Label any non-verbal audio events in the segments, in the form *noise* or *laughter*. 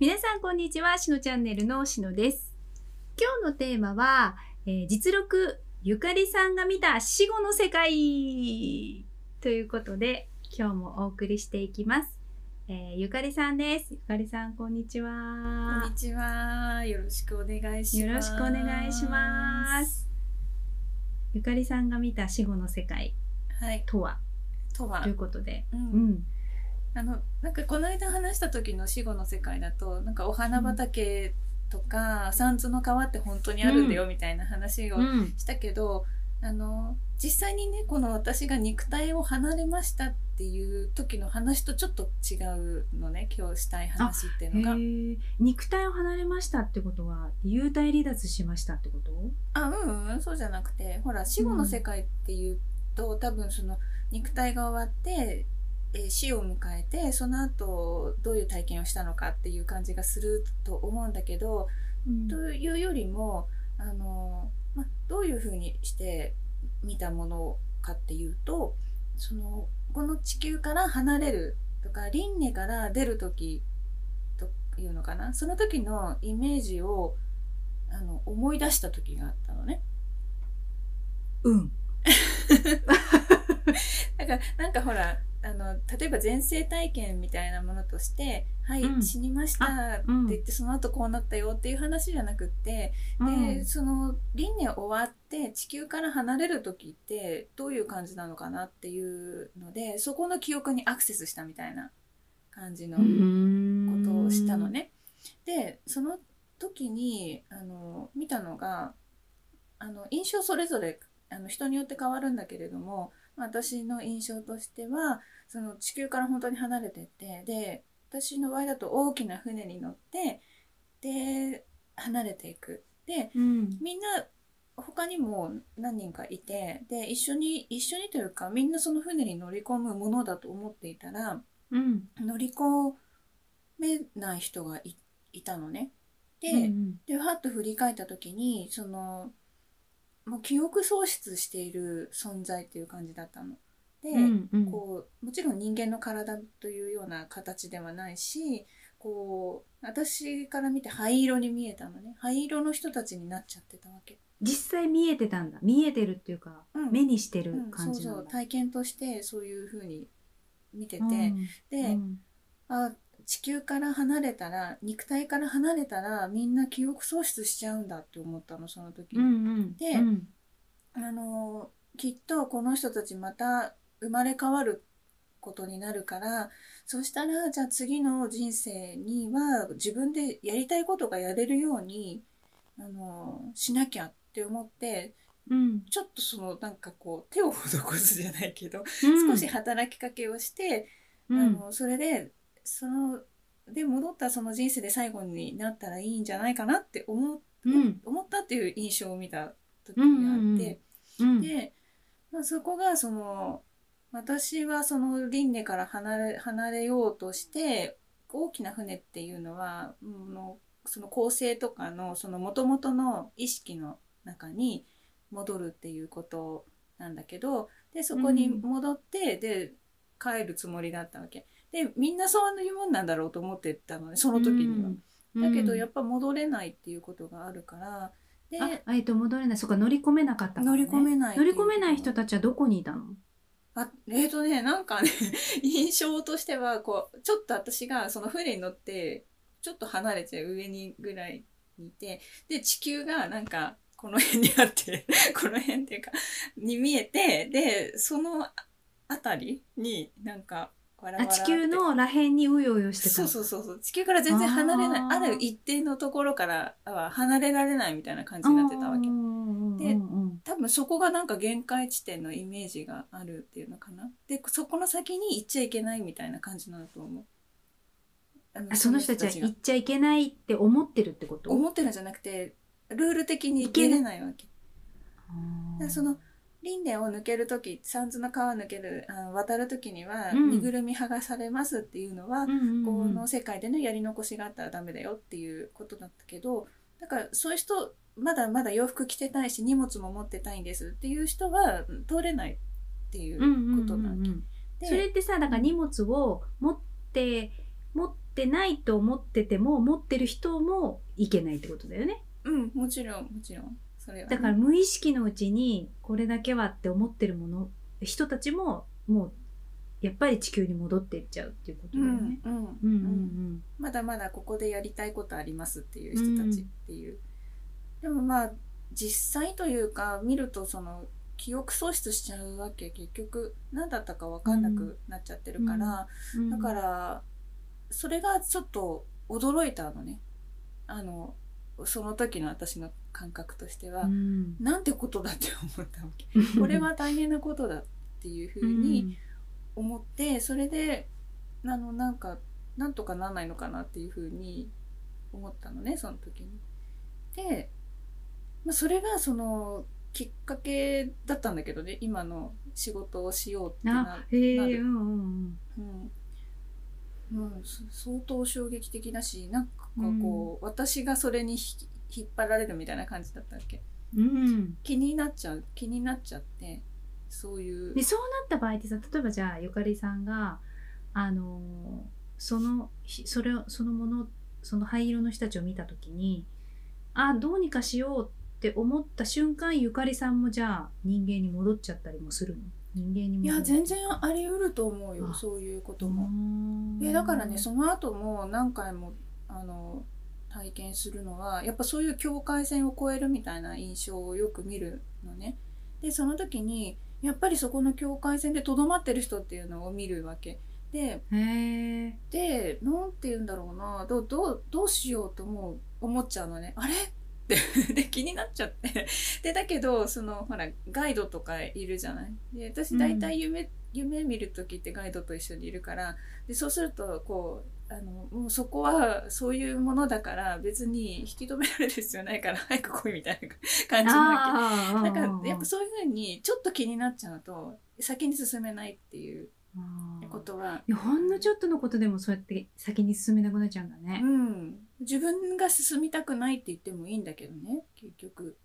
皆さんこんにちはしのチャンネルのしのです。今日のテーマは、えー実録ゆかりさんが見た死後の世界ということで今日もお送りしていきます、えーゆかりさんです。ゆかりさんこんにちこんはにちは。よろしくお願いします。よろしくお願いします。ゆかりさんが見た死後の世界はい。とは？とは。という、ことで。う、うんんあのなんかこの間話した時の死後の世界だと、なんかお花畑とか、三途の川って本当にあるんだよみたいな話をうん。したけど、あの実際にねこの私が肉体を離れましたっていう時の話とちょっと違うのね今日したい話っていうのが。肉体を離れましたってことは幽体離脱しましたってこと？あうんうんそうじゃなくてほら死後の世界っていうと、多分その肉体が終わって、えー死を迎えてその後どういう体験をしたのかっていう感じがすると思うんだけど、うん。というよりもあの、ま、どういうふうにして見たものかっていうとそのこの地球から離れるとか輪廻から出る時というのかな？その時のイメージをあの思い出した時があったのね。うん。*laughs* だからなんかほらあの例えば前世体験みたいなものとして「はい、うん。死にました」ってうん。言ってその後こうなったよっていう話じゃなくって、でその輪廻終わって地球から離れる時ってどういう感じなのかなっていうのでそこの記憶にアクセスしたみたいな感じのことをしたのね。でその時にあの見たのがあの印象それぞれあの人によって変わるんだけれども私の印象としてはその地球から本当に離れてってで私の場合だと大きな船に乗ってで離れていく。でうんみんな他にも何人かいてで一緒に一緒にというかみんなその船に乗り込むものだと思っていたらうん乗り込めない人がいいたのね。で,、うんでふわっと振り返った時にそのもう記憶喪失している存在っていう感じだったの。で、うんうん。こうもちろん人間の体というような形ではないしこう私から見て灰色に見えたのね。灰色の人たちになっちゃってたわけ。実際見えてたんだ。見えてるっていうか、うん。目にしてるうん、そう感じなんだ、そう体験としてそういう風に見てて、うん。で、うん。あ地球から離れたら肉体から離れたらみんな記憶喪失しちゃうんだって思ったのその時。に、うんうん。でうん。あのきっとこの人たちまた生まれ変わることになるからそしたらじゃあ次の人生には自分でやりたいことがやれるようにあのしなきゃって思ってうん。ちょっとそのなんかこう手を施すじゃないけど、うん。少し働きかけをしてうん。あのそれでそので戻ったその人生で最後になったらいいんじゃないかなって思,、うん。思ったっていう印象を見た時うんがあうんうんって、うん。で、まあ、そこがその私はその輪廻から離れ離れようとして大きな船っていうのはうんのその構成とかのその元々の意識の中に戻るっていうことなんだけどでそこに戻って、で帰るつもりだったわけでみんなそういうもんなんだろうと思ってたのねその時には。だけどやっぱ戻れないっていうことがあるから。であえっと戻れない。そうか乗り込めなかったね。乗り込めない乗り込めない人たちはどこにいたの？あえーとねなんかね *laughs* 印象としてはこうちょっと私がその船に乗ってちょっと離れて上にぐらいにいてで地球がなんかこの辺にあって *laughs* この辺っていうかに見えてでその辺りになんかわらわあらって。地球のらへんにうようよしてた。そうそうそうそう。地球から全然離れないあー。ある一定のところからは離れられないみたいな感じになってたわけ。でうん多分そこがなんか限界地点のイメージがあるっていうのかな。でそこの先に行っちゃいけないみたいな感じなんだと思う。あその人たちはが。行っちゃいけないって思ってるってこと？思ってるんじゃなくてルール的に行けれないわけ。その輪廻を抜ける時三途の川抜けるあの渡る時には、うん。身ぐるみ剥がされますっていうのは、うんうんうんこの世界でのやり残しがあったらダメだよっていうことだったけどだからそういう人まだまだ洋服着てたいし荷物も持ってたいんですっていう人はうん通れないっていううんうんうんことなわけ。うんでそれってさだから荷物を持って持っってないと思ってても持ってる人もいけないってことだよね。うんもちろんもちろんそれはね、だから無意識のうちにこれだけはって思ってるもの人たちももうやっぱり地球に戻っていっちゃうっていうことうんだよね。うんうん。うんまだまだここでやりたいことありますっていう人たちっていう、でもまあ実際というか見るとその記憶喪失しちゃうわけ結局何だったか分かんなくなっちゃってるから、うん。だからそれがちょっと驚いたのね。あのその時の私の感覚としては、うん。なんてことだって思ったわけ。*laughs* これは大変なことだっていうふうに思ってそれであのなんかなんとかなんないのかなっていうふうに思ったのねその時に。で、まあ、それがそのきっかけだったんだけどね今の仕事をしようってうんなるうん。うん。相当衝撃的だしなんかこう、私がそれにひ引っ張られるみたいな感じだったっけ？うん。うん気になっちゃう気になっちゃってそういう。でそうなった場合ってさ例えばじゃあゆかりさんがあのそのひそれをそのものその灰色の人たちを見た時にあどうにかしようって思った瞬間ゆかりさんもじゃあ人間に戻っちゃったりもするの？人間に戻いやる全然あり得ると思うよあ。そういうことうも。ん。でだからねその後も何回もあの体験するのはやっぱそういう境界線を越えるみたいな印象をよく見るのね。でその時にやっぱりそこの境界線でとどまってる人っていうのを見るわけ。ででなんて言うんだろうな。どうどうどうしようと思う思っちゃうのね。あれ？っ *laughs* てで気になっちゃって。でだけどそのほらガイドとかいるじゃない？で私大体夢,、夢見る時ってガイドと一緒にいるから。でそうするとこうあのもうそこはそういうものだから別に引き止められる必要ないから早く来いみたいな感じなわあけだからやっぱそういうふうにちょっと気になっちゃうと先に進めないっていうことは。ほんのちょっとのことでもそうやって先に進めなくなっちゃうんだね。うん、自分が進みたくないって言ってもいいんだけどね結局、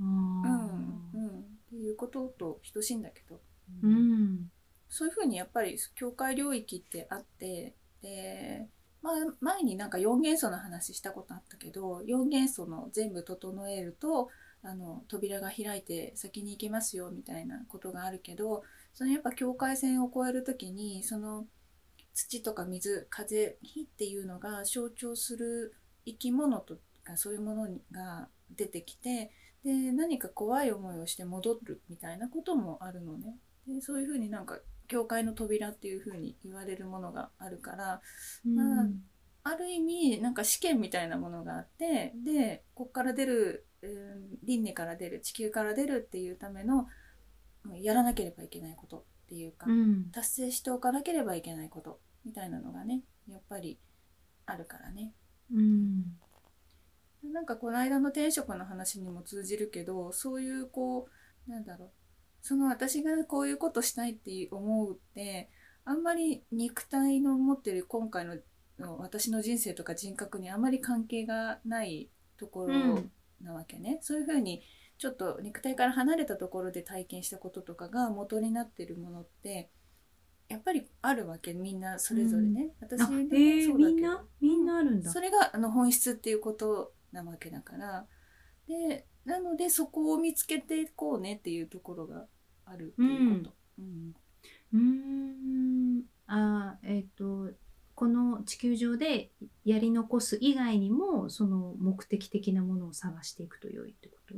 ううんうん、っていうことと等しいんだけど。うん。そういうふうにやっぱり境界領域ってあってで、まあ、前になんか4元素の話したことあったけど4元素の全部整えるとあの扉が開いて先に行けますよみたいなことがあるけどそのやっぱ境界線を越える時にその土とか水風火っていうのが象徴する生き物とかそういうものが出てきてで何か怖い思いをして戻るみたいなこともあるのね。でそういうふうになんか教会の扉っていうふうに言われるものがあるからまあある意味なんか試験みたいなものがあってでここから出る、うん、輪廻から出る地球から出るっていうためのうんやらなければいけないことっていうか、うん。達成しておかなければいけないことみたいなのがねやっぱりあるからね。うん。なんかこの間の転職の話にも通じるけどそういうこうなんだろうその私がこういうことしたいって思うってあんまり肉体の持ってる今回のの私の人生とか人格にあまり関係がないところうん。なわけね、そういうふうにちょっと肉体から離れたところで体験したこととかが元になってるものってやっぱりあるわけみんなそれぞれね、私あでもそうだけど。みんな？みんなあるんだ。それがあの本質っていうことなわけだから。でなのでそこを見つけていこうねっていうところがあるっていうこと。うん。うーん。あーえっ、とこの地球上でやり残す以外にもその目的的なものを探していくと良いってこと？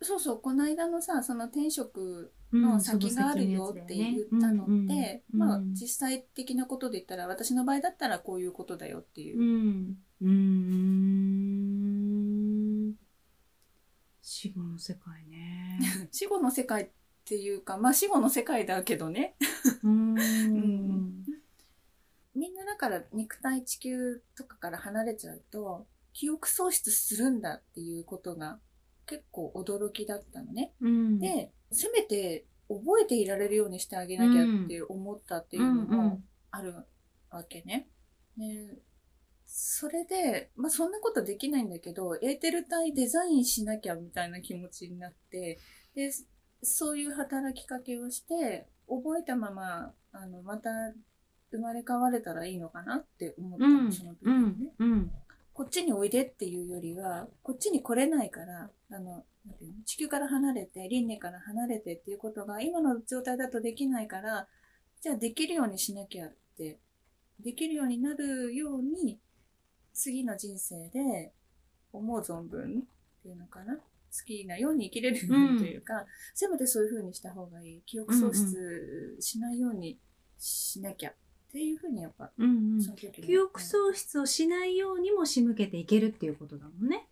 そうそう。この間のさその転職うんの先があるよって言ったのって、うんまあうん実際的なことで言ったら私の場合だったらこういうことだよっていう。う、ん。うーん。死後の世界ね。*laughs* 死後の世界っていうかまあ死後の世界だけどね。うーん。ん。みんなだから肉体地球とかから離れちゃうと記憶喪失するんだっていうことが結構驚きだったのね。うん。でせめて覚えていられるようにしてあげなきゃって思ったっていうのもあるわけね。ねそれで、まあ、そんなことできないんだけどエーテル体デザインしなきゃみたいな気持ちになってでそういう働きかけをして覚えたままあのまた生まれ変われたらいいのかなって思ったの、その時にね。うんこっちにおいでっていうよりは、こっちに来れないから、あの、なんていうの？地球から離れて、輪廻から離れてっていうことが今の状態だとできないから、じゃあできるようにしなきゃって、できるようになるように、次の人生で思う存分っていうのかな。好きなように生きれるというか、せめてそういう風にした方がいい。記憶喪失しないようにしなきゃっていう風にやっぱ、うんうん記憶喪失をしないようにも仕向けていけるっていうことだもんね。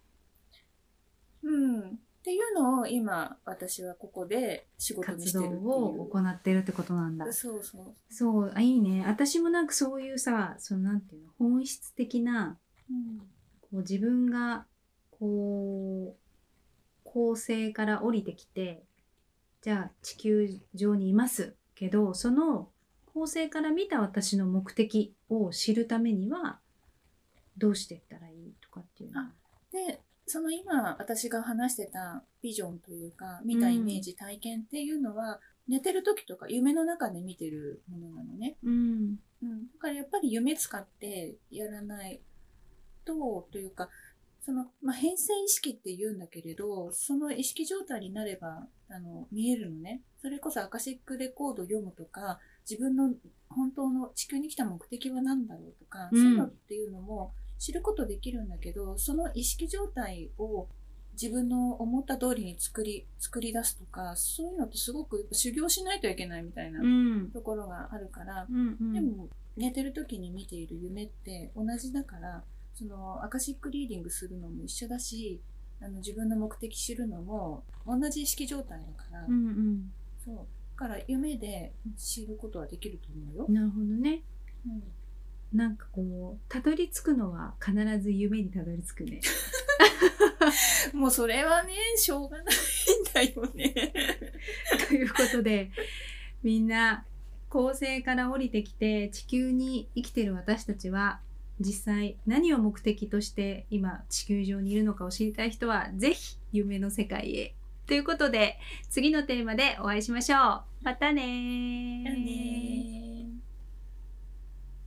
うん。っていうのを今私はここで仕事に活動してるっていう。を行ってるってことなんだ。そうそう。そう、あ、いいね。私もなんかそういうさ、そのなんていうの、本質的な、うん。こう自分が、こう、恒星から降りてきて、じゃあ地球上にいますけど、その恒星から見た私の目的を知るためには、どうしていったらいいとかっていうのは？で、その今私が話してたビジョンというか、見たイメージ、体験っていうのは、寝てる時とか夢の中で見てるものなのね。うん。うん。だからやっぱり夢使ってやらないと、というか、その、まあ、変性意識って言うんだけれど、その意識状態になれば、あの、見えるのね。それこそアカシックレコード読むとか、自分の本当の地球に来た目的は何だろうとか、うんそういうのっていうのも知ることできるんだけど、その意識状態を自分の思った通りに作り、作り出すとか、そういうのってすごく修行しないといけないみたいなうん。ところがあるから、うんうん。でも寝てる時に見ている夢って同じだからそのアカシックリーディングするのも一緒だしあの自分の目的知るのも同じ意識状態だから、うんそうだから夢で知ることはできると思うようん。。なるほどね。うんなんかこう、たどり着くのは必ず夢にたどり着くね。*laughs* もうそれはねしょうがないんだよね。*laughs* ということで、みんな、恒星から降りてきて地球に生きてる私たちは、実際何を目的として今地球上にいるのかを知りたい人は、ぜひ夢の世界へ。ということで、次のテーマでお会いしましょう。またねーだね